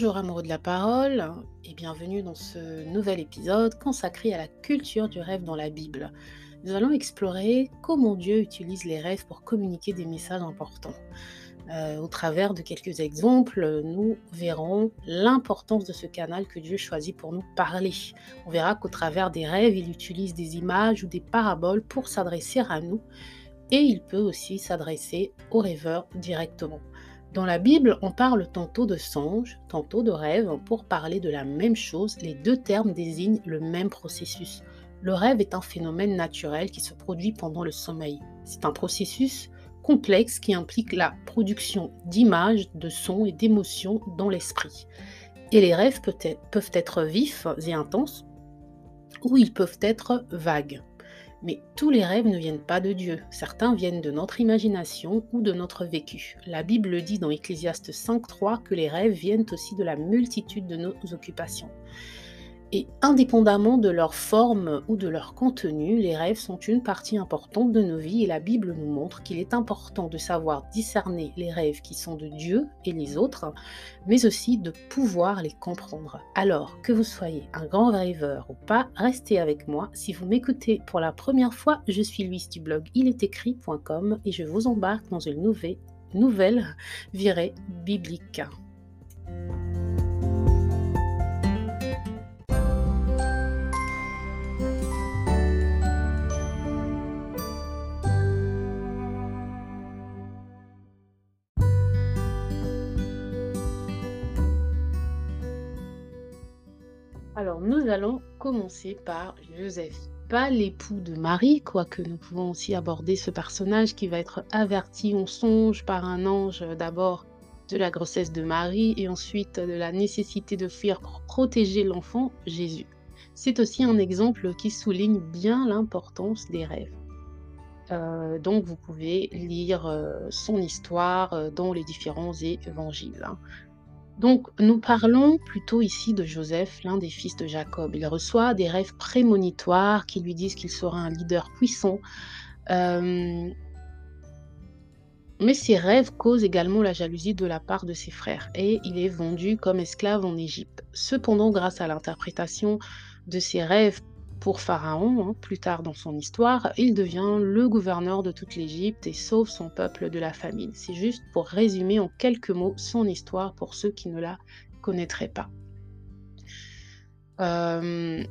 Bonjour amoureux de la parole et bienvenue dans ce nouvel épisode consacré à la culture du rêve dans la Bible. Nous allons explorer comment Dieu utilise les rêves pour communiquer des messages importants. Euh, au travers de quelques exemples, nous verrons l'importance de ce canal que Dieu choisit pour nous parler. On verra qu'au travers des rêves, il utilise des images ou des paraboles pour s'adresser à nous et il peut aussi s'adresser aux rêveurs directement. Dans la Bible, on parle tantôt de songe, tantôt de rêve pour parler de la même chose. Les deux termes désignent le même processus. Le rêve est un phénomène naturel qui se produit pendant le sommeil. C'est un processus complexe qui implique la production d'images, de sons et d'émotions dans l'esprit. Et les rêves peuvent être vifs et intenses, ou ils peuvent être vagues. Mais tous les rêves ne viennent pas de Dieu. Certains viennent de notre imagination ou de notre vécu. La Bible dit dans Ecclésiaste 5.3 que les rêves viennent aussi de la multitude de nos occupations. Et indépendamment de leur forme ou de leur contenu, les rêves sont une partie importante de nos vies et la Bible nous montre qu'il est important de savoir discerner les rêves qui sont de Dieu et les autres, mais aussi de pouvoir les comprendre. Alors, que vous soyez un grand rêveur ou pas, restez avec moi. Si vous m'écoutez pour la première fois, je suis Louise du blog ilestécrit.com et je vous embarque dans une nouvelle, nouvelle virée biblique. Commencer par Joseph. Pas l'époux de Marie, quoique nous pouvons aussi aborder ce personnage qui va être averti en songe par un ange d'abord de la grossesse de Marie et ensuite de la nécessité de fuir pour protéger l'enfant Jésus. C'est aussi un exemple qui souligne bien l'importance des rêves. Euh, donc vous pouvez lire euh, son histoire euh, dans les différents évangiles. Hein. Donc, nous parlons plutôt ici de Joseph, l'un des fils de Jacob. Il reçoit des rêves prémonitoires qui lui disent qu'il sera un leader puissant. Euh, mais ces rêves causent également la jalousie de la part de ses frères et il est vendu comme esclave en Égypte. Cependant, grâce à l'interprétation de ses rêves pour Pharaon, hein, plus tard dans son histoire, il devient le gouverneur de toute l'Égypte et sauve son peuple de la famine. C'est juste pour résumer en quelques mots son histoire pour ceux qui ne la connaîtraient pas. Euh,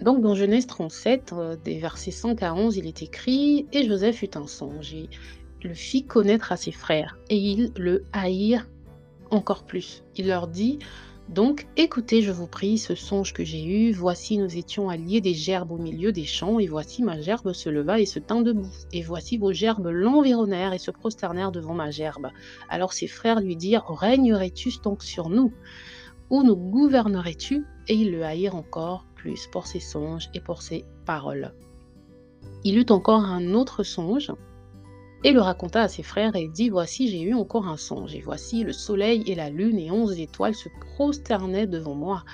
donc dans Genèse 37, euh, des versets 5 à 11, il est écrit Et Joseph eut un songe et le fit connaître à ses frères, et ils le haïrent encore plus. Il leur dit donc, écoutez, je vous prie, ce songe que j'ai eu. Voici, nous étions alliés des gerbes au milieu des champs, et voici ma gerbe se leva et se tint debout. Et voici vos gerbes l'environnèrent et se prosternèrent devant ma gerbe. Alors ses frères lui dirent Régnerais-tu donc sur nous? Ou nous gouvernerais-tu? Et ils le haïrent encore plus pour ses songes et pour ses paroles. Il eut encore un autre songe et le raconta à ses frères et dit Voici, j'ai eu encore un songe, et voici le soleil et la lune et onze étoiles se prosternaient devant moi.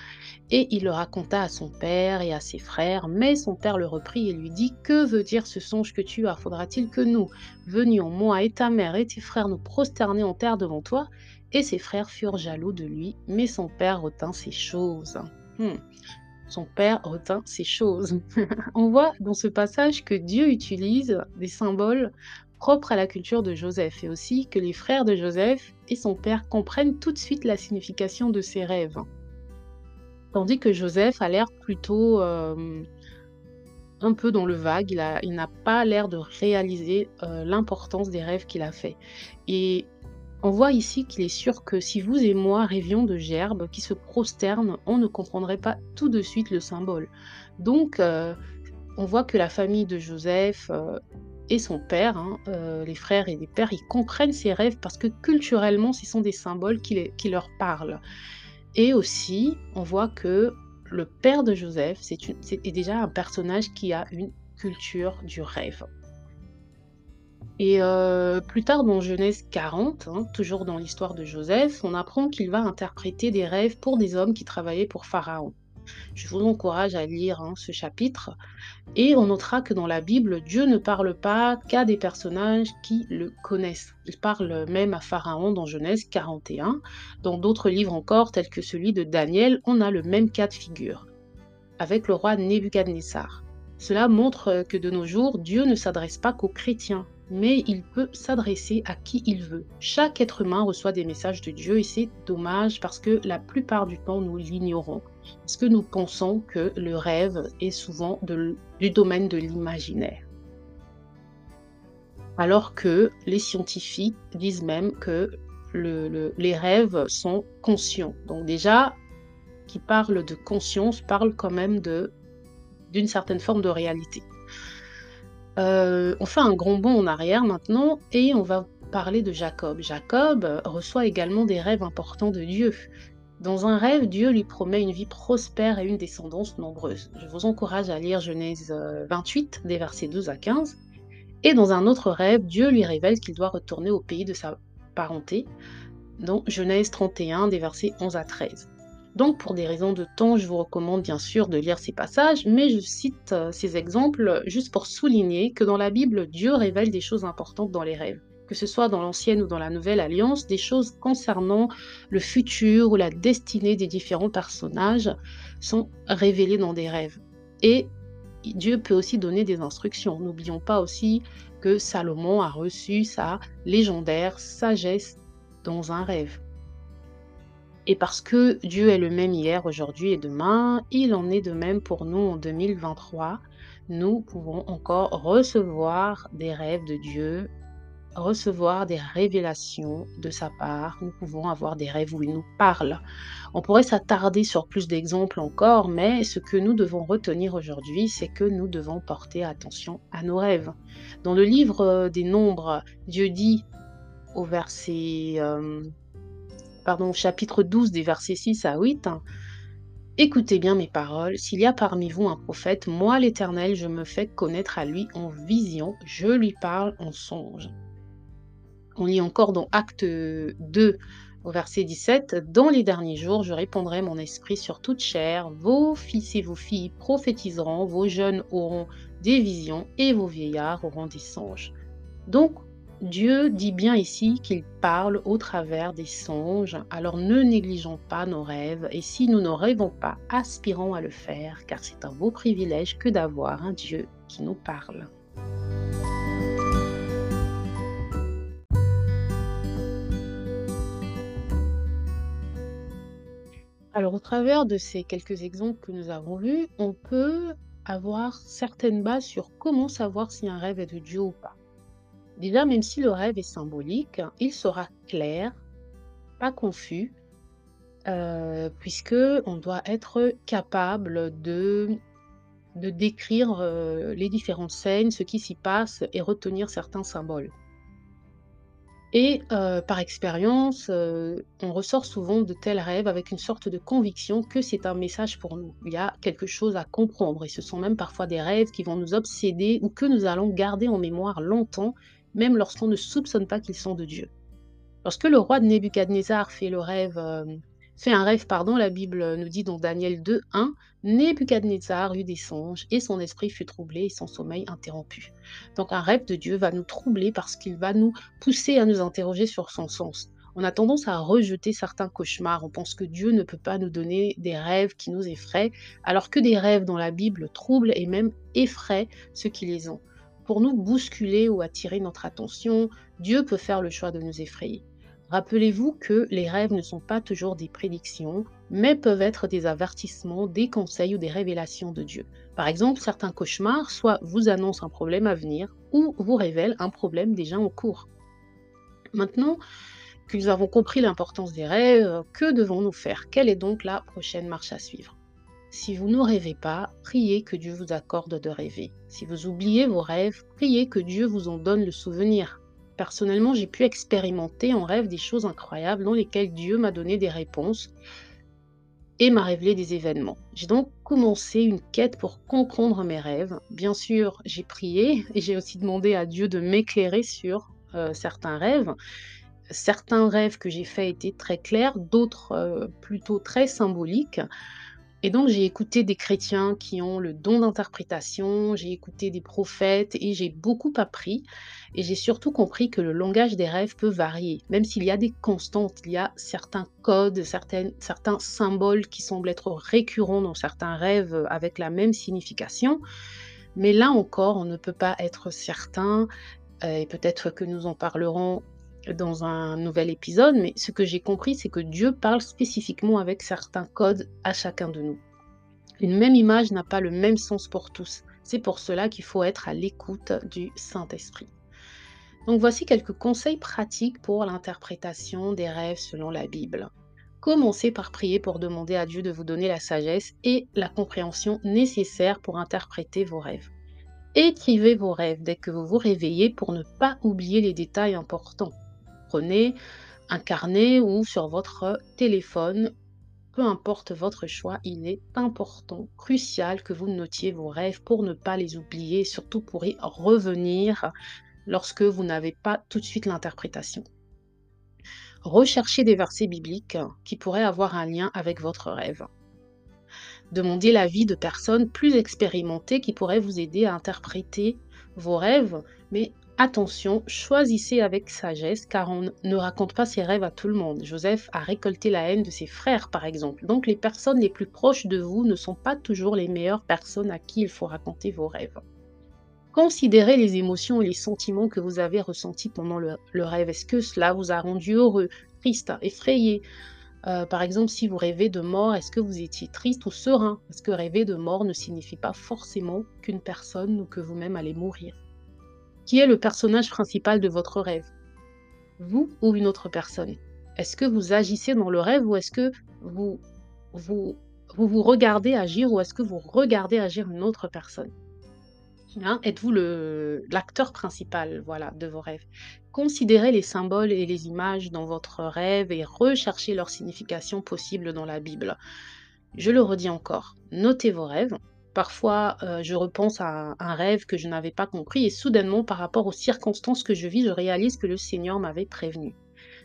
Et il le raconta à son père et à ses frères, mais son père le reprit et lui dit Que veut dire ce songe que tu as? Faudra-t-il que nous venions, moi et ta mère et tes frères, nous prosterner en terre devant toi? Et ses frères furent jaloux de lui, mais son père retint ces choses. Hmm. Son père retint ces choses. On voit dans ce passage que Dieu utilise des symboles propre à la culture de Joseph et aussi que les frères de Joseph et son père comprennent tout de suite la signification de ses rêves. Tandis que Joseph a l'air plutôt euh, un peu dans le vague, il, n'a pas l'air de réaliser euh, l'importance des rêves qu'il a fait. Et on voit ici qu'il est sûr que si vous et moi rêvions de gerbes qui se prosternent, on ne comprendrait pas tout de suite le symbole. Donc, euh, on voit que la famille de Joseph et son père, hein, euh, les frères et les pères, ils comprennent ces rêves parce que culturellement, ce sont des symboles qui, leur parlent. Et aussi, on voit que le père de Joseph c'est est déjà un personnage qui a une culture du rêve. Et euh, plus tard dans Genèse 40, hein, toujours dans l'histoire de Joseph, on apprend qu'il va interpréter des rêves pour des hommes qui travaillaient pour Pharaon. Je vous encourage à lire hein, ce chapitre et on notera que dans la Bible, Dieu ne parle pas qu'à des personnages qui le connaissent. Il parle même à Pharaon dans Genèse 41. Dans d'autres livres encore, tels que celui de Daniel, on a le même cas de figure avec le roi Nebuchadnezzar. Cela montre que de nos jours, Dieu ne s'adresse pas qu'aux chrétiens, mais il peut s'adresser à qui il veut. Chaque être humain reçoit des messages de Dieu et c'est dommage parce que la plupart du temps nous l'ignorons. Parce que nous pensons que le rêve est souvent du domaine de l'imaginaire. Alors que les scientifiques disent même que les rêves sont conscients. Donc déjà, qui parle de conscience parle quand même d'une certaine forme de réalité. Euh, on fait un grand bond en arrière maintenant et on va parler de Jacob. Jacob reçoit également des rêves importants de Dieu. Dans un rêve, Dieu lui promet une vie prospère et une descendance nombreuse. Je vous encourage à lire Genèse 28, des versets 12 à 15. Et dans un autre rêve, Dieu lui révèle qu'il doit retourner au pays de sa parenté, dans Genèse 31, des versets 11 à 13. Donc pour des raisons de temps, je vous recommande bien sûr de lire ces passages, mais je cite euh, ces exemples juste pour souligner que dans la Bible, Dieu révèle des choses importantes dans les rêves que ce soit dans l'ancienne ou dans la nouvelle alliance, des choses concernant le futur ou la destinée des différents personnages sont révélées dans des rêves. Et Dieu peut aussi donner des instructions. N'oublions pas aussi que Salomon a reçu sa légendaire sagesse dans un rêve. Et parce que Dieu est le même hier, aujourd'hui et demain, il en est de même pour nous en 2023. Nous pouvons encore recevoir des rêves de Dieu, recevoir des révélations de sa part. Nous pouvons avoir des rêves où il nous parle. On pourrait s'attarder sur plus d'exemples encore, mais ce que nous devons retenir aujourd'hui, c'est que nous devons porter attention à nos rêves. Dans le livre des Nombres, Dieu dit au verset euh, pardon, chapitre 12 des versets 6 à 8. Écoutez bien mes paroles, s'il y a parmi vous un prophète, moi l'Éternel, je me fais connaître à lui en vision, je lui parle en songe. On lit encore dans Acte 2 au verset 17, Dans les derniers jours, je répandrai mon esprit sur toute chair, vos fils et vos filles prophétiseront, vos jeunes auront des visions et vos vieillards auront des songes. Donc, Dieu dit bien ici qu'il parle au travers des songes, alors ne négligeons pas nos rêves et si nous ne rêvons pas, aspirons à le faire car c'est un beau privilège que d'avoir un Dieu qui nous parle. Alors au travers de ces quelques exemples que nous avons vus, on peut avoir certaines bases sur comment savoir si un rêve est de Dieu ou pas. Déjà, même si le rêve est symbolique, il sera clair, pas confus, euh, puisque on doit être capable de, décrire euh, les différentes scènes, ce qui s'y passe et retenir certains symboles. Et euh, par expérience, on ressort souvent de tels rêves avec une sorte de conviction que c'est un message pour nous. Il y a quelque chose à comprendre et ce sont même parfois des rêves qui vont nous obséder ou que nous allons garder en mémoire longtemps même lorsqu'on ne soupçonne pas qu'ils sont de Dieu. Lorsque le roi de Nebuchadnezzar fait, rêve, euh, un rêve, pardon, la Bible nous dit dans Daniel 2, 1, Nebuchadnezzar eut des songes et son esprit fut troublé et son sommeil interrompu. Donc un rêve de Dieu va nous troubler parce qu'il va nous pousser à nous interroger sur son sens. On a tendance à rejeter certains cauchemars. On pense que Dieu ne peut pas nous donner des rêves qui nous effraient, alors que des rêves dans la Bible troublent et même effraient ceux qui les ont. Pour nous bousculer ou attirer notre attention, Dieu peut faire le choix de nous effrayer. Rappelez-vous que les rêves ne sont pas toujours des prédictions, mais peuvent être des avertissements, des conseils ou des révélations de Dieu. Par exemple, certains cauchemars soit vous annoncent un problème à venir ou vous révèlent un problème déjà en cours. Maintenant que nous avons compris l'importance des rêves, que devons-nous faire? Quelle est donc la prochaine marche à suivre? Si vous ne rêvez pas, priez que Dieu vous accorde de rêver. Si vous oubliez vos rêves, priez que Dieu vous en donne le souvenir. Personnellement, j'ai pu expérimenter en rêve des choses incroyables dans lesquelles Dieu m'a donné des réponses et m'a révélé des événements. J'ai donc commencé une quête pour comprendre mes rêves. Bien sûr, j'ai prié et j'ai aussi demandé à Dieu de m'éclairer sur euh, certains rêves. Certains rêves que j'ai faits étaient très clairs, d'autres euh, plutôt très symboliques. Et donc j'ai écouté des chrétiens qui ont le don d'interprétation, j'ai écouté des prophètes et j'ai beaucoup appris et j'ai surtout compris que le langage des rêves peut varier. Même s'il y a des constantes, il y a certains codes, certains symboles qui semblent être récurrents dans certains rêves avec la même signification. Mais là encore, on ne peut pas être certain euh, et peut-être que nous en parlerons dans un nouvel épisode, mais ce que j'ai compris, c'est que Dieu parle spécifiquement avec certains codes à chacun de nous. Une même image n'a pas le même sens pour tous. C'est pour cela qu'il faut être à l'écoute du Saint-Esprit. Donc voici quelques conseils pratiques pour l'interprétation des rêves selon la Bible. Commencez par prier pour demander à Dieu de vous donner la sagesse et la compréhension nécessaires pour interpréter vos rêves. Écrivez vos rêves dès que vous vous réveillez pour ne pas oublier les détails importants prenez un carnet ou sur votre téléphone, peu importe votre choix, il est important, crucial que vous notiez vos rêves pour ne pas les oublier, surtout pour y revenir lorsque vous n'avez pas tout de suite l'interprétation. Recherchez des versets bibliques qui pourraient avoir un lien avec votre rêve. Demandez l'avis de personnes plus expérimentées qui pourraient vous aider à interpréter vos rêves, mais Attention, choisissez avec sagesse car on ne raconte pas ses rêves à tout le monde. Joseph a récolté la haine de ses frères par exemple. Donc les personnes les plus proches de vous ne sont pas toujours les meilleures personnes à qui il faut raconter vos rêves. Considérez les émotions et les sentiments que vous avez ressentis pendant le, rêve. Est-ce que cela vous a rendu heureux, triste, effrayé? Euh, Par exemple, si vous rêvez de mort, est-ce que vous étiez triste ou serein? Parce que rêver de mort ne signifie pas forcément qu'une personne ou que vous-même allez mourir. Qui est le personnage principal de votre rêve. Vous ou une autre personne. Est-ce que vous agissez dans le rêve ou est-ce que vous vous, vous, regardez agir ou est-ce que vous regardez agir une autre personne? Hein, Êtes-vous l'acteur principal voilà, de vos rêves? Considérez les symboles et les images dans votre rêve et recherchez leur signification possible dans la Bible. Je le redis encore, notez vos rêves, Parfois, euh, je repense à un rêve que je n'avais pas compris et soudainement, par rapport aux circonstances que je vis, je réalise que le Seigneur m'avait prévenu.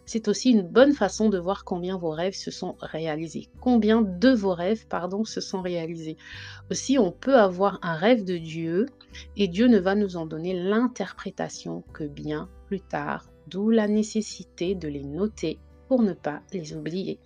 C'est aussi une bonne façon de voir combien vos rêves se sont réalisés. Combien de vos rêves, pardon, se sont réalisés. Aussi, on peut avoir un rêve de Dieu et Dieu ne va nous en donner l'interprétation que bien plus tard, d'où la nécessité de les noter pour ne pas les oublier.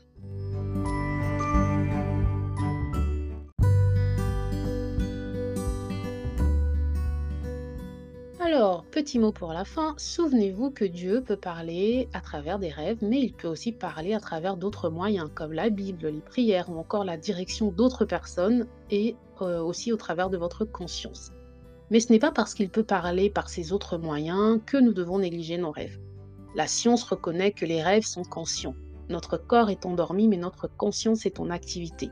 Alors, petit mot pour la fin, souvenez-vous que Dieu peut parler à travers des rêves, mais il peut aussi parler à travers d'autres moyens, comme la Bible, les prières ou encore la direction d'autres personnes et euh, aussi au travers de votre conscience. Mais ce n'est pas parce qu'il peut parler par ces autres moyens que nous devons négliger nos rêves. La science reconnaît que les rêves sont conscients. Notre corps est endormi, mais notre conscience est en activité.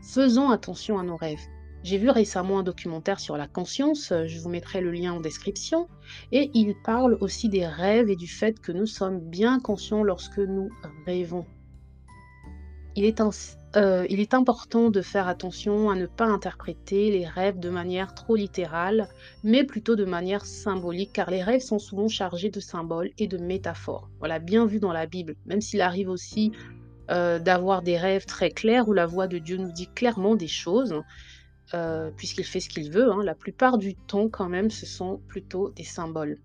Faisons attention à nos rêves. J'ai vu récemment un documentaire sur la conscience, euh, je vous mettrai le lien en description, et il parle aussi des rêves et du fait que nous sommes bien conscients lorsque nous rêvons. Il est, euh, il est important de faire attention à ne pas interpréter les rêves de manière trop littérale, mais plutôt de manière symbolique, car les rêves sont souvent chargés de symboles et de métaphores. Voilà, bien vu dans la Bible, même s'il arrive aussi euh, d'avoir des rêves très clairs où la voix de Dieu nous dit clairement des choses. Euh, puisqu'il fait ce qu'il veut, hein, la plupart du temps quand même, ce sont plutôt des symboles.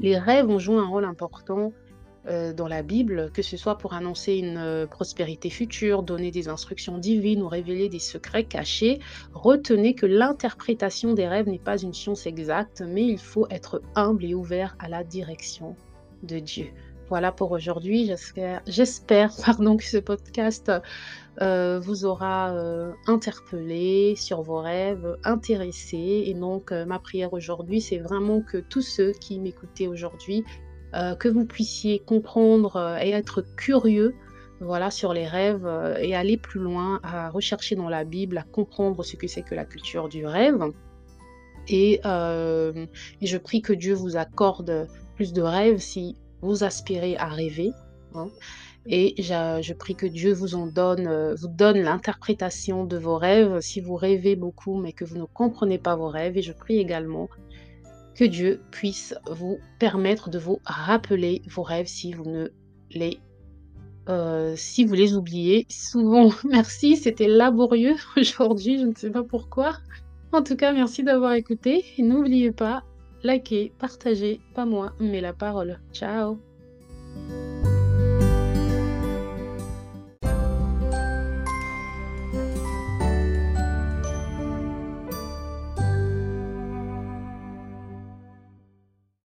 Les rêves ont joué un rôle important euh, dans la Bible, que ce soit pour annoncer une euh, prospérité future, donner des instructions divines ou révéler des secrets cachés. Retenez que l'interprétation des rêves n'est pas une science exacte, mais il faut être humble et ouvert à la direction de Dieu. Voilà pour aujourd'hui. J'espère, pardon, que ce podcast euh, vous aura euh, interpellé sur vos rêves, intéressé. Et donc, euh, ma prière aujourd'hui, c'est vraiment que tous ceux qui m'écoutaient aujourd'hui, que vous puissiez comprendre et être curieux voilà, sur les rêves et aller plus loin, à rechercher dans la Bible, à comprendre ce que c'est que la culture du rêve. Et, je prie que Dieu vous accorde plus de rêves si vous aspirez à rêver. Hein. Et je, prie que Dieu vous en donne, euh, vous donne l'interprétation de vos rêves si vous rêvez beaucoup mais que vous ne comprenez pas vos rêves. Et je prie également que Dieu puisse vous permettre de vous rappeler vos rêves si vous ne les heu, si vous les oubliez souvent. Merci, c'était laborieux aujourd'hui, je ne sais pas pourquoi. En tout cas, merci d'avoir écouté et n'oubliez pas, liker, partager, pas moi, mais la parole. Ciao.